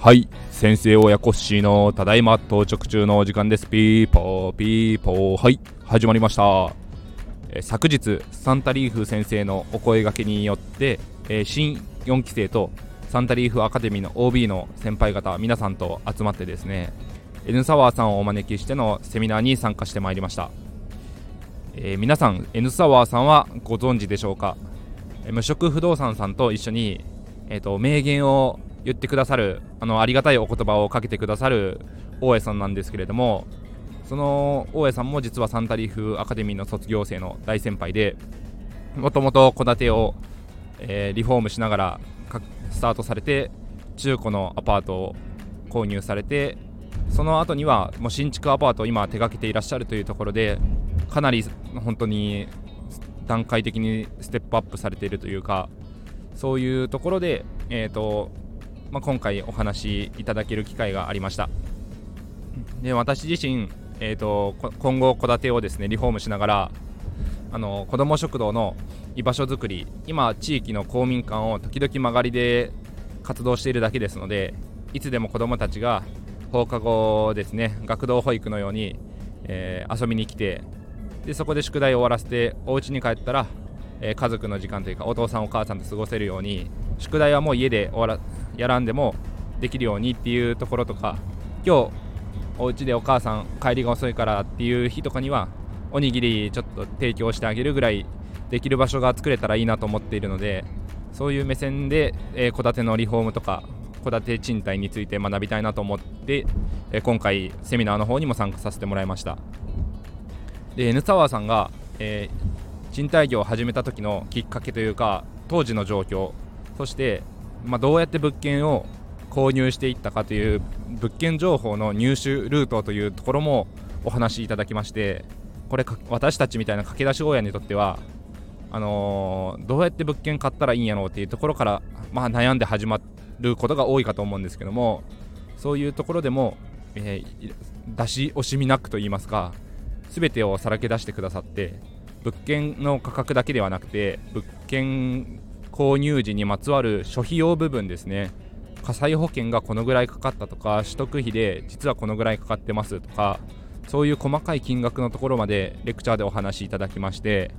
はい先生親コッシーのただいま到着中のお時間です。ピーポーピーポー。はい始まりました。え昨日サンタリーフ先生のお声掛けによって、えー新4期生とサンタリーフアカデミーの OB の先輩方皆さんと集まってですね N サワーさんをお招きしてのセミナーに参加してまいりました、えー皆さん N サワーさんはご存知でしょうか？無職不動産さんと一緒に、えー、と名言を言ってくださるあのありがたいお言葉をかけてくださる大江さんなんですけれどもその大江さんも実はサンタリーフアカデミーの卒業生の大先輩でもともと戸建てを、えーリフォームしながらスタートされて中古のアパートを購入されてその後にはもう新築アパートを今手掛けていらっしゃるというところでかなり本当に段階的にステップアップされているというかそういうところで、えーとまあ、今回お話いただける機会がありました。で私自身、えー、と今後戸建てをですねリフォームしながらあの子ども食堂の居場所づくり今地域の公民館を時々曲がりで活動しているだけですのでいつでも子どもたちが放課後ですね学童保育のように、えー遊びに来てでそこで宿題を終わらせてお家に帰ったら、えー家族の時間というかお父さんお母さんと過ごせるように宿題はもう家で終わらやらんでもできるようにっていうところとか今日お家でお母さん帰りが遅いからっていう日とかにはおにぎりちょっと提供してあげるぐらいできる場所が作れたらいいなと思っているのでそういう目線でえー戸建てのリフォームとか戸建て賃貸について学びたいなと思って、えー今回セミナーの方にも参加させてもらいました。で N タワーさんが、えー賃貸業を始めた時のきっかけというか当時の状況。そして、まあ、どうやって物件を購入していったかという物件情報の入手ルートというところもお話しいただきましてこれ私たちみたいな駆け出し親にとってはあのーどうやって物件買ったらいいんやろうっていうところから、まあ、悩んで始まることが多いかと思うんですけどもそういうところでも、えー出し惜しみなくと言いますか全てをさらけ出してくださって物件の価格だけではなくて物件購入時にまつわる諸費用部分ですね。火災保険がこのぐらいかかったとか取得費で実はこのぐらいかかってますとかそういう細かい金額のところまでレクチャーでお話しいただきまして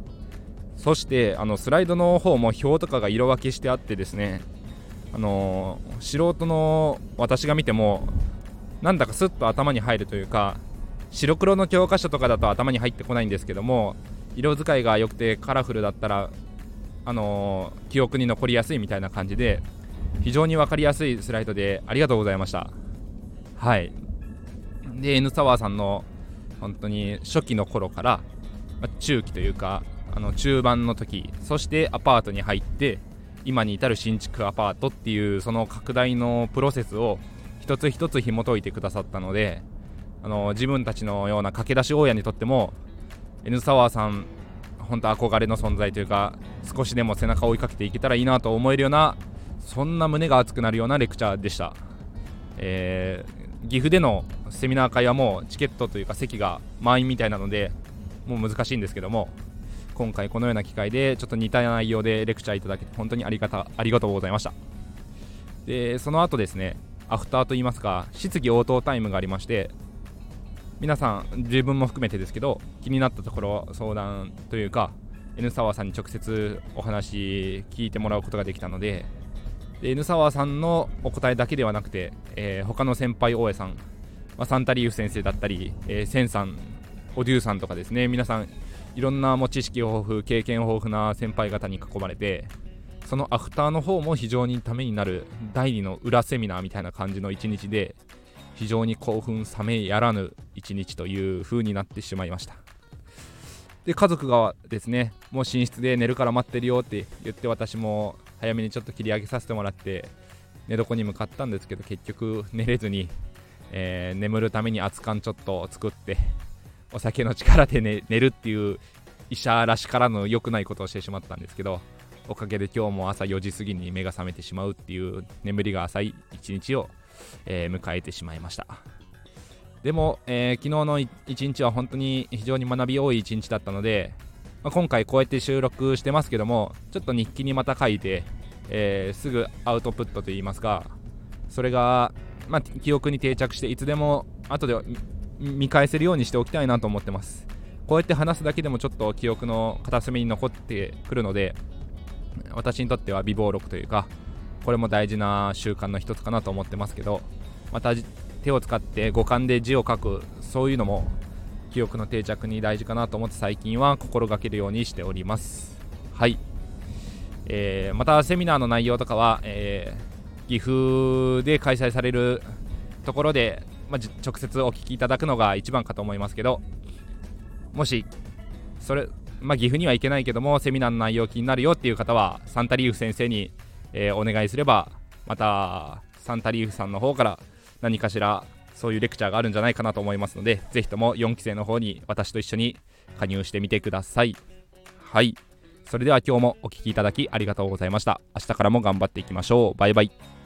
そしてあのスライドの方も表とかが色分けしてあってですねあの素人の私が見てもなんだかスッと頭に入るというか白黒の教科書とかだと頭に入ってこないんですけども色使いが良くてカラフルだったらあのー記憶に残りやすいみたいな感じで非常に分かりやすいスライドでありがとうございました。はい。で N サワーさんの本当に初期の頃から、ま中期というかあの中盤の時そしてアパートに入って今に至る新築アパートっていうその拡大のプロセスを一つ一つ紐解いてくださったのであの自分たちのような駆け出し大家にとっても N サワーさん本当憧れの存在というか少しでも背中を追いかけていけたらいいなと思えるようなそんな胸が熱くなるようなレクチャーでした、えー岐阜でのセミナー会はもうチケットというか席が満員みたいなのでもう難しいんですけども今回このような機会でちょっと似た内容でレクチャーいただけて本当にありがたありがとうございました。でその後ですねアフターといいますか質疑応答タイムがありまして皆さん自分も含めてですけど気になったところ相談というか N サワーさんに直接お話聞いてもらうことができたのでで N サワーさんのお答えだけではなくて、えー他の先輩大江さん、まあ、サンタリーフ先生だったり、えーセンさんオデューさんとかですね皆さんいろんな知識豊富経験豊富な先輩方に囲まれてそのアフターの方も非常にためになる第二の裏セミナーみたいな感じの一日で非常に興奮冷めやらぬ一日という風になってしまいました。で家族がですねもう寝室で寝るから待ってるよって言って私も早めにちょっと切り上げさせてもらって寝床に向かったんですけど結局寝れずに、えー眠るために熱燗ちょっと作ってお酒の力で寝寝るっていう医者らしからぬ良くないことをしてしまったんですけどおかげで今日も朝4時過ぎに目が覚めてしまうっていう眠りが浅い一日を、えー迎えてしまいました。でも、えー昨日の一日は本当に非常に学び多い一日だったのでまあ、今回こうやって収録してますけどもちょっと日記にまた書いて、えー、すぐアウトプットといいますかそれが、まあ、記憶に定着していつでも後で見返せるようにしておきたいなと思ってます。こうやって話すだけでもちょっと記憶の片隅に残ってくるので私にとっては微暴録というかこれも大事な習慣の一つかなと思ってますけどまた手を使って五感で字を書くそういうのも記憶の定着に大事かなと思って最近は心がけるようにしております。はい、えー、またセミナーの内容とかは、えー、岐阜で開催されるところで、まあ、直接お聞きいただくのが一番かと思いますけどもしそれ、まあ、岐阜には行けないけどもセミナーの内容気になるよっていう方はサンタリーフ先生に、えー、お願いすればまたサンタリーフさんの方から何かしらそういうレクチャーがあるんじゃないかなと思いますのでぜひとも4期生の方に私と一緒に加入してみてください。はい。それでは今日もお聴きいただきありがとうございました。明日からも頑張っていきましょう。バイバイ。